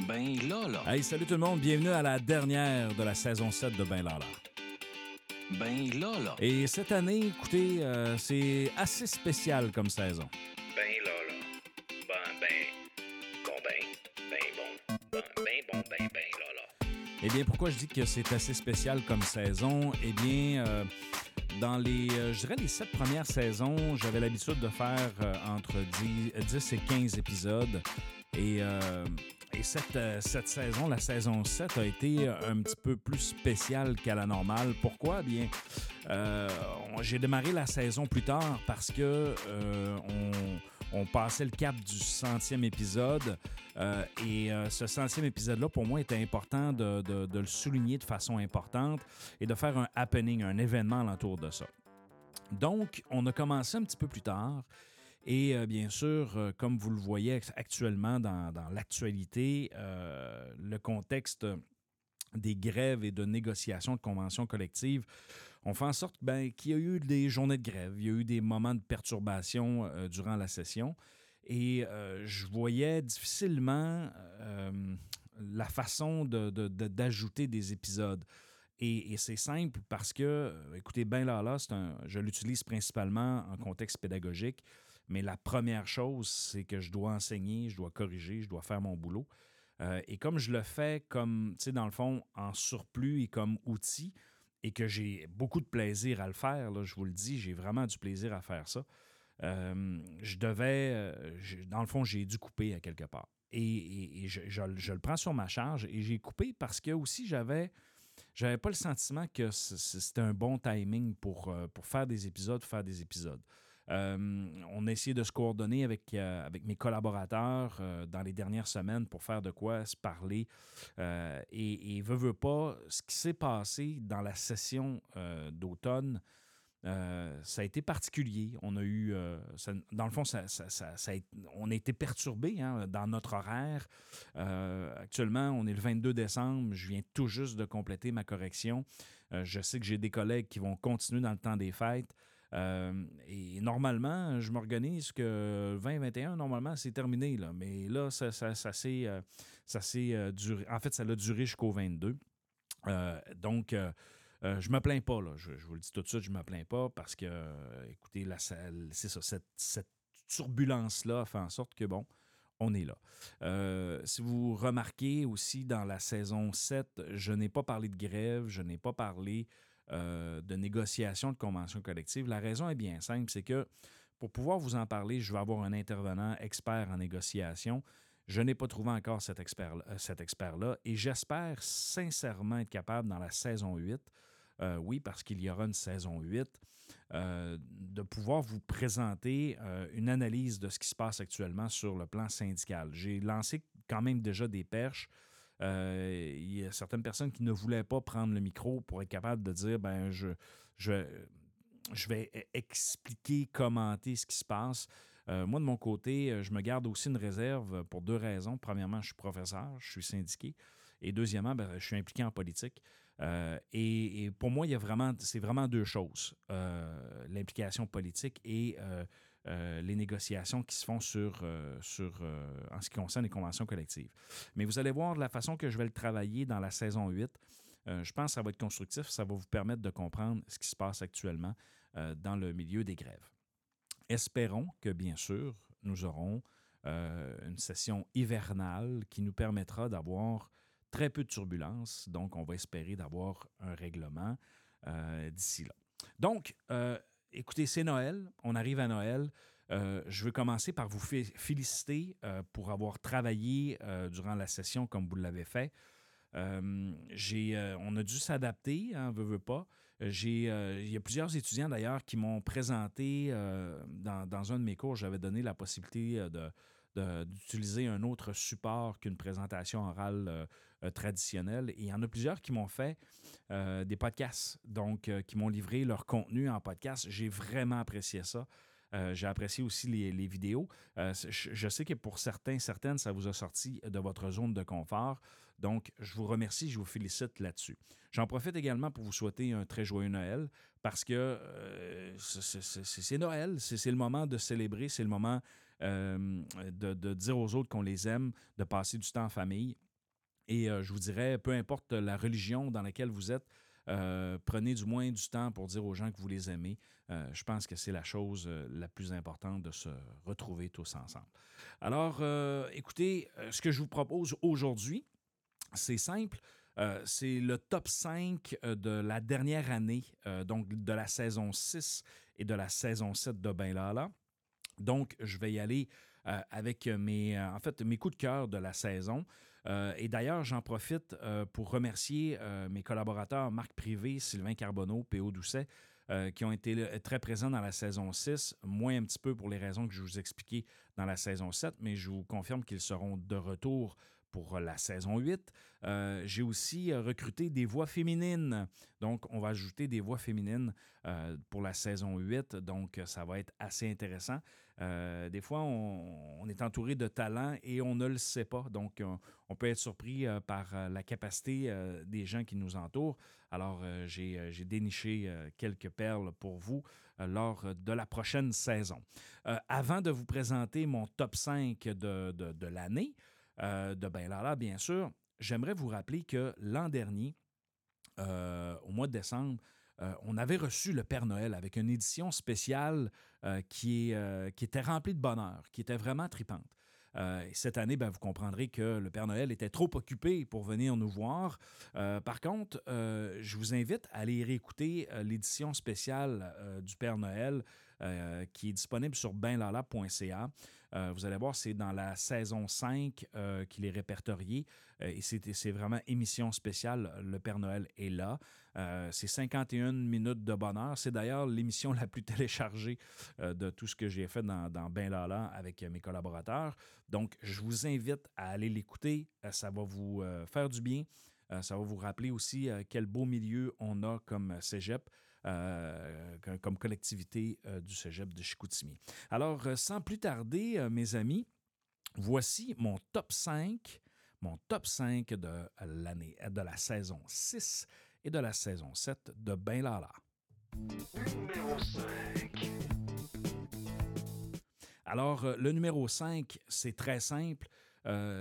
Ben là, là. Hey, salut tout le monde, bienvenue à la dernière de la saison 7 de Ben Lala. Ben là, là. Et cette année, écoutez, euh, c'est assez spécial comme saison. Ben là, là. Ben, ben. Bon, ben. Ben bon. Ben, ben bon, ben, ben là, là. Eh bien, pourquoi je dis que c'est assez spécial comme saison? Eh bien, euh, dans les, euh, je dirais les sept premières saisons, j'avais l'habitude de faire entre 10, 10 et 15 épisodes. Et, euh, et cette, euh, cette saison, la saison 7, a été un petit peu plus spéciale qu'à la normale. Pourquoi? Bien, euh, j'ai démarré la saison plus tard parce que euh, on, passait le cap du centième épisode. Et ce centième épisode-là, pour moi, était important de, de- de le souligner de façon importante et de faire un happening, un événement alentour de ça. Donc, on a commencé un petit peu plus tard. Et euh, bien sûr, euh, comme vous le voyez actuellement dans, l'actualité, euh, le contexte des grèves et de négociations de conventions collectives ont fait en sorte ben, qu'il y a eu des journées de grève, il y a eu des moments de perturbation durant la session. Et je voyais difficilement la façon d'ajouter des épisodes. Et, c'est simple parce que, écoutez, Ben Lala, un, je l'utilise principalement en contexte pédagogique, mais la première chose, c'est que je dois enseigner, je dois corriger, je dois faire mon boulot. Euh, et comme je le fais comme, tu sais, dans le fond, en surplus et comme outil, et que j'ai beaucoup de plaisir à le faire, je vous le dis, j'ai vraiment du plaisir à faire ça. Euh, je devais, euh, dans le fond, j'ai dû couper à quelque part. Et, je, je le- prends sur ma charge et j'ai coupé parce que aussi j'avais, j'avais pas le sentiment que c'était un bon timing pour, pour faire des épisodes, faire des épisodes. Euh, on a essayé de se coordonner avec, euh, avec mes collaborateurs euh, dans les dernières semaines pour faire de quoi se parler. Et, et veut, pas, ce qui s'est passé dans la session d'automne, ça a été particulier. On a eu, dans le fond, on a été perturbé hein, dans notre horaire. Actuellement, on est le 22 décembre. Je viens tout juste de compléter ma correction. Je sais que j'ai des collègues qui vont continuer dans le temps des fêtes. Euh, et normalement, je m'organise que 2021, normalement, c'est terminé. Là. Mais là, ça, ça, s'est euh, euh, duré. En fait, ça l'a duré jusqu'au 22. Euh, donc, euh, euh, je me plains pas, là. Je, vous le dis tout de suite, je me plains pas parce que, écoutez, c'est ça, cette, cette turbulence-là fait en sorte que, bon, on est là. Si vous remarquez aussi dans la saison 7, je n'ai pas parlé de grève, je n'ai pas parlé euh, de négociation de convention collective. La raison est bien simple, c'est que pour pouvoir vous en parler, je vais avoir un intervenant expert en négociation. Je n'ai pas trouvé encore cet expert- euh, cet expert-là et j'espère sincèrement être capable dans la saison 8, euh, oui, parce qu'il y aura une saison 8, euh, de pouvoir vous présenter une analyse de ce qui se passe actuellement sur le plan syndical. J'ai lancé quand même déjà des perches. Euh, il y a certaines personnes qui ne voulaient pas prendre le micro pour être capable de dire ben je, je, je vais e- expliquer, commenter ce qui se passe. Euh, moi, de mon côté, euh, je me garde aussi une réserve pour deux raisons. Premièrement, je suis professeur, je suis syndiqué. Et deuxièmement, ben, je suis impliqué en politique. Et, pour moi, il y a vraiment, c'est vraiment deux choses. L'implication politique et euh, les négociations qui se font sur, euh, sur, euh, en ce qui concerne les conventions collectives. Mais vous allez voir la façon que je vais le travailler dans la saison 8. Euh, je pense que ça va être constructif, ça va vous permettre de comprendre ce qui se passe actuellement dans le milieu des grèves. Espérons que, bien sûr, nous aurons une session hivernale qui nous permettra d'avoir très peu de turbulences. Donc, on va espérer d'avoir un règlement d'ici là. Donc, écoutez, c'est Noël. On arrive à Noël. Euh, je veux commencer par vous fé- féliciter euh, pour avoir travaillé euh, durant la session comme vous l'avez fait. On a dû s'adapter, hein, veut, veut pas. Il y a plusieurs étudiants d'ailleurs qui m'ont présenté dans, un de mes cours, j'avais donné la possibilité d'utiliser un autre support qu'une présentation orale euh, traditionnelle. Et il y en a plusieurs qui m'ont fait euh, des podcasts, donc euh, qui m'ont livré leur contenu en podcast. J'ai vraiment apprécié ça. J'ai apprécié aussi les, vidéos. Je, sais que pour certains, certaines, ça vous a sorti de votre zone de confort. Donc, je vous remercie, je vous félicite là-dessus. J'en profite également pour vous souhaiter un très joyeux Noël parce que c'est- Noël, c'est le moment de célébrer, c'est le moment de, de dire aux autres qu'on les aime, de passer du temps en famille. Et je vous dirais, peu importe la religion dans laquelle vous êtes, prenez du moins du temps pour dire aux gens que vous les aimez. je pense que c'est la chose la plus importante de se retrouver tous ensemble. Alors, écoutez, ce que je vous propose aujourd'hui, c'est simple. Euh, c'est le top 5 euh, de la dernière année, euh, donc de la saison 6 et de la saison 7 de Ben Lala. Donc, je vais y aller avec mes, en fait, mes coups de cœur de la saison. Et d'ailleurs, j'en profite pour remercier mes collaborateurs Marc Privé, Sylvain Carbonneau, P.O. Doucet, qui ont été très présents dans la saison 6, moins un petit peu pour les raisons que je vous expliquais dans la saison 7, mais je vous confirme qu'ils seront de retour pour la saison 8. Euh, j'ai aussi euh, recruté des voix féminines. Donc, on va ajouter des voix féminines euh, pour la saison 8. Donc, ça va être assez intéressant. des fois, on, est entouré de talents et on ne le sait pas. Donc, on, peut être surpris par la capacité des gens qui nous entourent. Alors, j'ai déniché quelques perles pour vous lors de la prochaine saison. avant de vous présenter mon top 5 de, de l'année, euh, de Ben bien sûr, j'aimerais vous rappeler que l'an dernier, euh, au mois de décembre, euh, on avait reçu le Père Noël avec une édition spéciale qui, qui, était remplie de bonheur, qui était vraiment tripante. cette année, ben, vous comprendrez que le Père Noël était trop occupé pour venir nous voir. par contre, je vous invite à aller réécouter l'édition spéciale du Père Noël qui est disponible sur benlala.ca. Euh, vous allez voir, c'est dans la saison 5 euh, qu'il est répertorié. Euh, et c'est vraiment émission spéciale. Le Père Noël est là. c'est 51 minutes de bonheur. C'est d'ailleurs l'émission la plus téléchargée de tout ce que j'ai fait dans, dans Ben Lala avec mes collaborateurs. Donc, je vous invite à aller l'écouter. ça va vous faire du bien. ça va vous rappeler aussi quel beau milieu on a comme cégep. Euh, comme collectivité euh, du cégep de Chicoutimi. Alors, euh, sans plus tarder, mes amis, voici mon top 5, mon top 5 de l'année, de la saison 6 et de la saison 7 de Ben Lala. Numéro 5. Alors, le numéro 5, c'est très simple.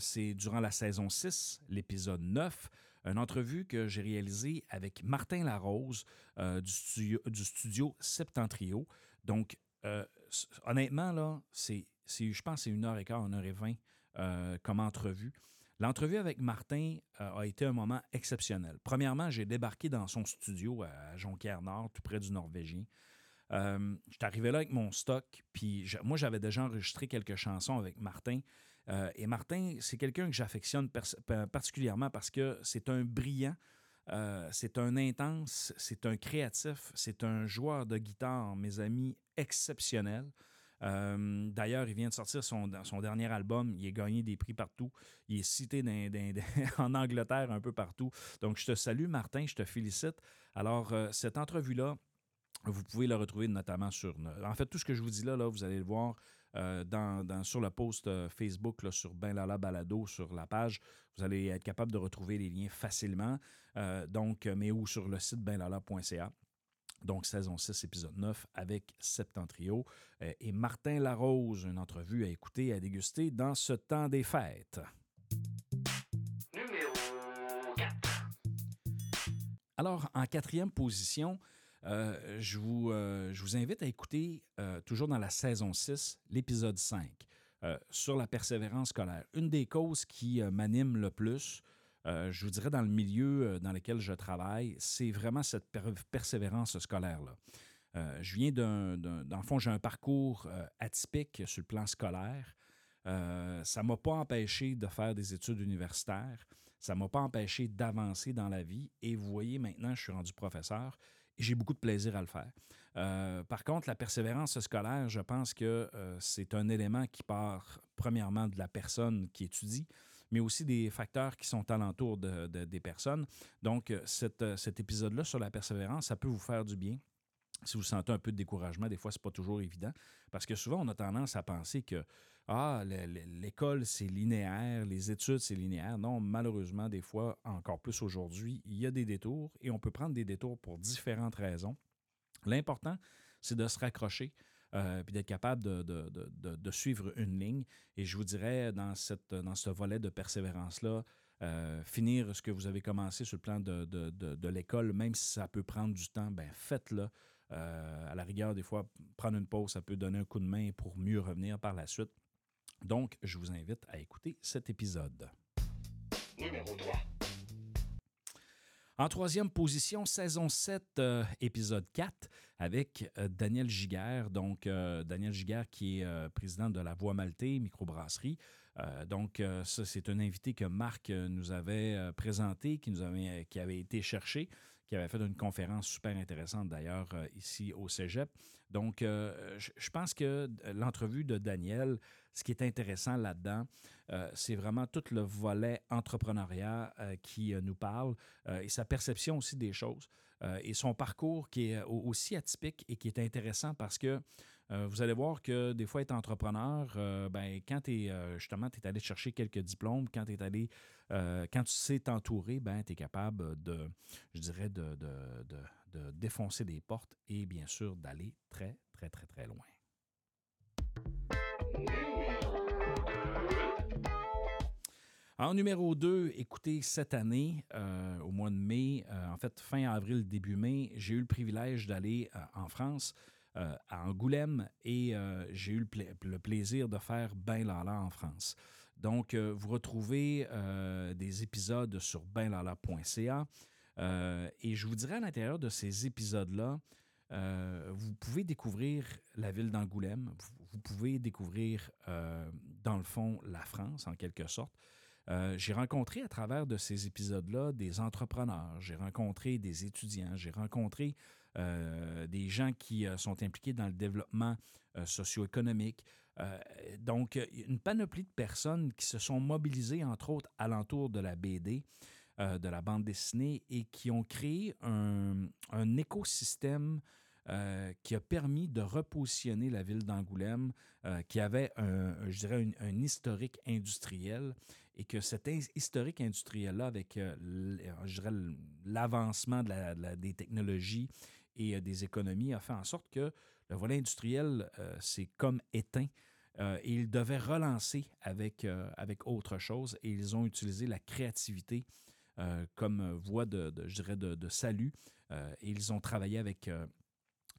c'est durant la saison 6, l'épisode 9 une entrevue que j'ai réalisée avec Martin Larose euh, du, studio, Septentrio. Donc, euh, honnêtement, là, c'est, je pense que c'est une heure et quart, une heure et vingt euh, comme entrevue. L'entrevue avec Martin a été un moment exceptionnel. Premièrement, j'ai débarqué dans son studio à Jonquière-Nord, tout près du Norvégien. Je suis arrivé là avec mon stock, puis moi, j'avais déjà enregistré quelques chansons avec Martin. Euh, et Martin, c'est quelqu'un que j'affectionne particulièrement parce que c'est un brillant, euh, c'est un intense, c'est un créatif, c'est un joueur de guitare, mes amis, exceptionnel. Euh, d'ailleurs, il vient de sortir son, dernier album. Il a gagné des prix partout. Il est cité en Angleterre un peu partout. Donc, je te salue, Martin. Je te félicite. Alors, cette entrevue-là, vous pouvez la retrouver notamment sur. En fait, tout ce que je vous dis là, là vous allez le voir euh, dans, sur le post euh, Facebook sur Ben Lala Balado sur la page. Vous allez être capable de retrouver les liens facilement. Euh, donc, mais ou sur le site benlala.ca. Donc, saison 6, épisode 9 avec Septentrio et Martin Larose, une entrevue à écouter et à déguster dans ce temps des fêtes. Numéro 4. Alors, en quatrième position, euh, je, vous, euh, je, vous, invite à écouter, euh, toujours dans la saison 6, l'épisode 5, sur la persévérance scolaire. Une des causes qui m'anime le plus, je vous dirais dans le milieu dans lequel je travaille, c'est vraiment cette persévérance scolaire-là. je viens d'un, dans le fond, j'ai un parcours atypique sur le plan scolaire. ça ne m'a pas empêché de faire des études universitaires. Ça ne m'a pas empêché d'avancer dans la vie. Et vous voyez, maintenant, je suis rendu professeur j'ai beaucoup de plaisir à le faire. Euh, par contre, la persévérance scolaire, je pense que euh, c'est un élément qui part premièrement de la personne qui étudie, mais aussi des facteurs qui sont alentour de, des personnes. Donc, euh, cet épisode-là sur la persévérance, ça peut vous faire du bien si vous sentez un peu de découragement, des fois, ce n'est pas toujours évident. Parce que souvent, on a tendance à penser que ah, l'école, c'est linéaire, les études, c'est linéaire. Non, malheureusement, des fois, encore plus aujourd'hui, il y a des détours et on peut prendre des détours pour différentes raisons. L'important, c'est de se raccrocher. Euh, puis d'être capable de, suivre une ligne. Et je vous dirais, dans, cette, dans ce volet de persévérance-là, euh, finir ce que vous avez commencé sur le plan de, de, de, l'école, même si ça peut prendre du temps, ben faites-le. À la rigueur, des fois, prendre une pause, ça peut donner un coup de main pour mieux revenir par la suite. Donc, je vous invite à écouter cet épisode. Numéro 3. En troisième position, saison 7, euh, épisode 4, avec euh, Daniel Giguère. Donc, euh, Daniel Giguère qui est président de la Voix Maltais, microbrasserie. donc, ça, c'est un invité que Marc nous avait présenté, qui, nous avait, qui avait été cherché qui avait fait une conférence super intéressante d'ailleurs ici au Cégep. Donc, je pense que l'entrevue de Daniel, ce qui est intéressant là-dedans, euh, c'est vraiment tout le volet entrepreneuriat euh, qui euh, nous parle et sa perception aussi des choses. et son parcours qui est aussi atypique et qui est intéressant parce que vous allez voir que des fois, être entrepreneur, ben, quand tu es justement, tu es allé chercher quelques diplômes, quand tu es allé, quand tu sais t'entourer, ben, tu es capable de, je dirais, de, de défoncer des portes et bien sûr d'aller très, très, très, très loin. En numéro 2, écoutez, cette année, euh, au mois de mai, euh, en fait, fin avril, début mai, j'ai eu le privilège d'aller euh, en France, à Angoulême, et j'ai eu le, plaisir de faire Ben Lala en France. Donc, vous retrouvez des épisodes sur benlala.ca. et je vous dirais à l'intérieur de ces épisodes-là, vous pouvez découvrir la ville d'Angoulême, vous, pouvez découvrir, dans le fond, la France, en quelque sorte. Euh, j'ai rencontré à travers de ces épisodes-là des entrepreneurs, j'ai rencontré des étudiants, j'ai rencontré euh, des gens qui euh, sont impliqués dans le développement socio-économique. donc, une panoplie de personnes qui se sont mobilisées, entre autres, alentour de la BD, de la bande dessinée, et qui ont créé un, écosystème euh, qui a permis de repositionner la ville d'Angoulême, euh, qui avait, je dirais, un, historique industriel, et que cet historique industriel-là, avec, euh, l'avancement de des technologies et des économies, a fait en sorte que le volet industriel s'est comme éteint. et ils devaient relancer avec, avec autre chose, et ils ont utilisé la créativité comme voie de, je dirais, de, de salut. et ils ont travaillé avec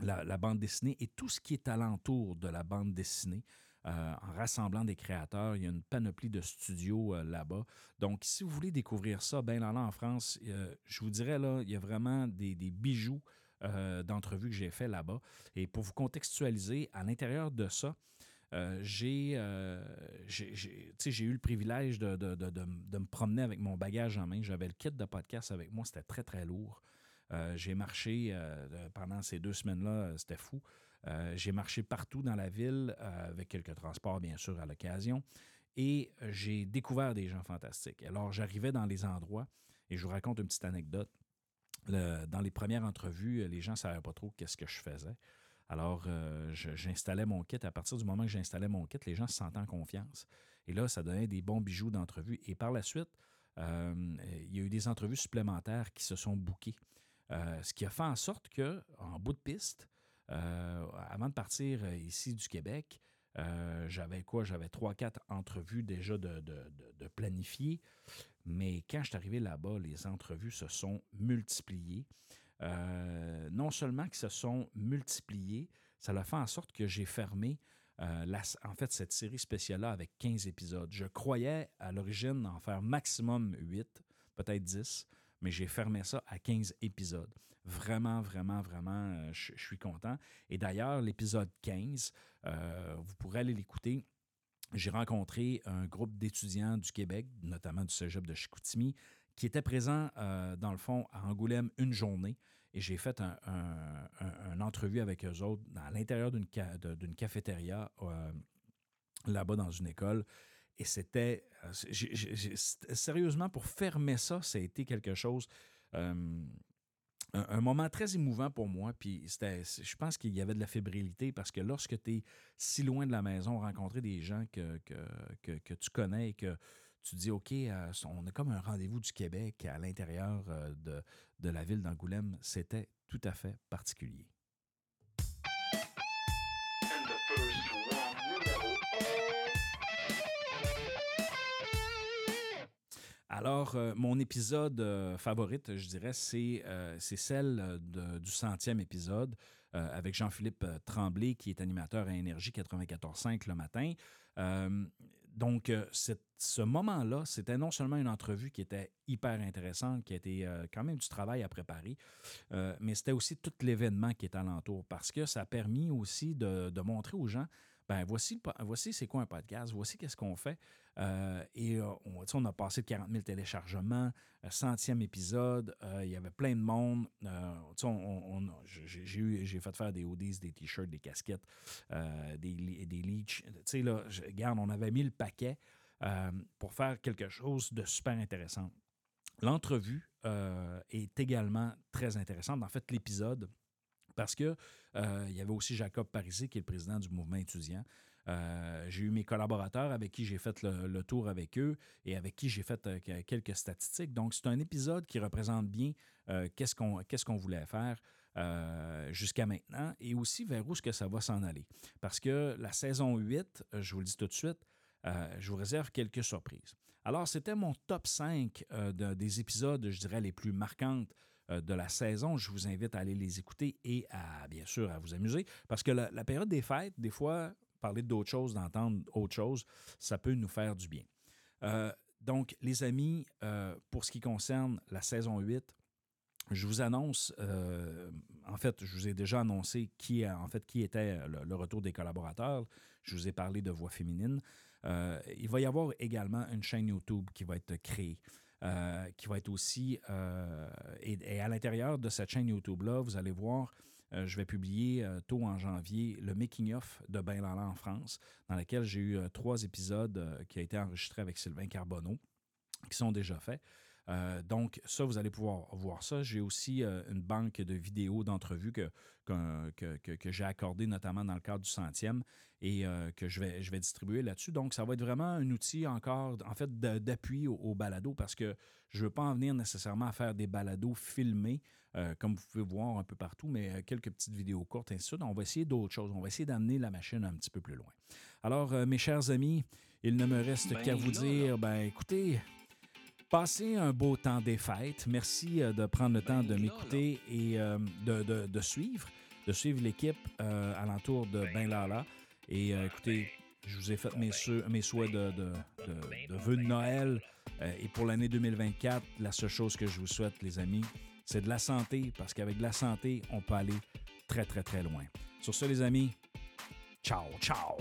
la, bande dessinée et tout ce qui est alentour de la bande dessinée. Euh, en rassemblant des créateurs. Il y a une panoplie de studios euh, là-bas. Donc, si vous voulez découvrir ça, ben là, en France, euh, je vous dirais, là, il y a vraiment des, bijoux d'entrevues que j'ai fait là-bas. Et pour vous contextualiser, à l'intérieur de ça, j'ai eu le privilège de, de, me promener avec mon bagage en main. J'avais le kit de podcast avec moi, c'était très, très lourd. Euh, j'ai marché euh, pendant ces deux semaines-là, euh, c'était fou. j'ai marché partout dans la ville, avec quelques transports, bien sûr, à l'occasion. Et j'ai découvert des gens fantastiques. Alors, j'arrivais dans les endroits, et je vous raconte une petite anecdote. Dans les premières entrevues, les gens ne savaient pas trop qu'est-ce que je faisais. Alors, j'installais mon kit. À partir du moment que j'installais mon kit, les gens se sentaient en confiance. Et là, ça donnait des bons bijoux d'entrevue. Et par la suite, il y a eu des entrevues supplémentaires qui se sont bouquées. Euh, ce qui a fait en sorte que, en bout de piste, euh, avant de partir euh, ici du Québec, j'avais quoi? J'avais trois, quatre entrevues déjà de, de. Mais quand je suis arrivé là-bas, les entrevues se sont multipliées. non seulement qu'elles se sont multipliées, ça a fait en sorte que j'ai fermé en fait cette série spéciale-là avec 15 épisodes. Je croyais à l'origine en faire maximum 8, peut-être 10 mais j'ai fermé ça à 15 épisodes. Vraiment, vraiment, vraiment, euh, je, suis content. Et d'ailleurs, l'épisode 15, euh, vous pourrez aller l'écouter. J'ai rencontré un groupe d'étudiants du Québec, notamment du Cégep de Chicoutimi, qui était présent, euh, dans le fond, à Angoulême une journée. Et j'ai fait un, entrevue avec eux autres à l'intérieur d'une cafétéria là-bas dans une école. Et c'était, euh, sérieusement, pour fermer ça, ça a été quelque chose, euh, un, moment très émouvant pour moi. Puis je pense qu'il y avait de la fébrilité parce que lorsque tu es si loin de la maison, rencontrer des gens que, que, tu connais et que tu dis, OK, euh, on a comme un rendez-vous du Québec à l'intérieur de, de la ville d'Angoulême, c'était tout à fait particulier. Alors, euh, mon épisode euh, favorite, je dirais, c'est euh, celle du centième épisode avec Jean-Philippe Tremblay, qui est animateur à Énergie 94.5 le matin. Donc, ce moment-là, c'était non seulement une entrevue qui était hyper intéressante, qui a été quand même du travail à préparer, mais c'était aussi tout l'événement qui est alentour parce que ça a permis aussi de montrer aux gens, ben voici, voici c'est quoi un podcast, voici qu'est-ce qu'on fait. Euh, et euh, on, on a passé de 40 000 téléchargements, euh, centième épisode, il y avait plein de monde. On- j'ai fait faire des hoodies, des t-shirts, des casquettes, des, des leeches. Tu sais, là, je- regarde, on avait mis le paquet pour faire quelque chose de super intéressant. L'entrevue est également très intéressante. En fait, l'épisode, parce que euh, il y avait aussi Jacob Parisi, qui est le président du mouvement étudiant. Euh, j'ai eu mes collaborateurs avec qui j'ai fait le, tour avec eux et avec qui j'ai fait euh, que- quelques statistiques. Donc, c'est un épisode qui représente bien qu'est-ce qu'on voulait faire jusqu'à maintenant et aussi vers où est-ce que ça va s'en aller. Parce que la saison 8, euh, je vous le dis tout de suite, je vous réserve quelques surprises. Alors, c'était mon top 5 euh, de- des épisodes, je dirais, les plus marquantes de la saison. Je vous invite à aller les écouter et à, bien sûr, à vous amuser. Parce que la, période des fêtes, des fois, parler d'autres choses, d'entendre autre chose, ça peut nous faire du bien. Euh, donc, les amis, euh, pour ce qui concerne la saison 8, je vous annonce, euh, en fait, je vous ai déjà annoncé qui, en fait, qui était le, le retour des collaborateurs. Je vous ai parlé de voix féminine. Euh, il va y avoir également une chaîne YouTube qui va être créée. Euh, qui va être aussi. euh, et, à l'intérieur de cette chaîne YouTube-là, vous allez voir, euh, je vais publier tôt en janvier le making-of de Ben Lala en France, dans lequel j'ai eu trois épisodes qui ont été enregistrés avec Sylvain Carbonneau, qui sont déjà faits. Euh, donc, ça, vous allez pouvoir voir ça. J'ai aussi euh, une banque de vidéos d'entrevues que, que, que- que- j'ai accordées, notamment dans le cadre du centième, et euh, que je vais, je vais distribuer là-dessus. Donc, ça va être vraiment un outil encore, en fait, d'appui au, au balado, parce que je ne veux pas en venir nécessairement à faire des balados filmés, comme vous pouvez voir un peu partout, mais quelques petites vidéos courtes, ainsi de suite. On va essayer d'autres choses. On va essayer d'amener la machine un petit peu plus loin. Alors, mes chers amis, il ne me reste Ben qu'à vous dire, ben écoutez, Passez un beau temps des fêtes. Merci euh, de prendre le temps de là, m'écouter et euh, de, de- de suivre, de suivre l'équipe euh, alentour de Ben Lala. Et euh, écoutez, je vous ai fait mes, mes souhaits de, de, de- de vœux de Noël. Euh, et pour l'année 2024, la seule chose que je vous souhaite, les amis, c'est de la santé, parce qu'avec de la santé, on peut aller très, très, très loin. Sur ce, les amis, ciao, ciao!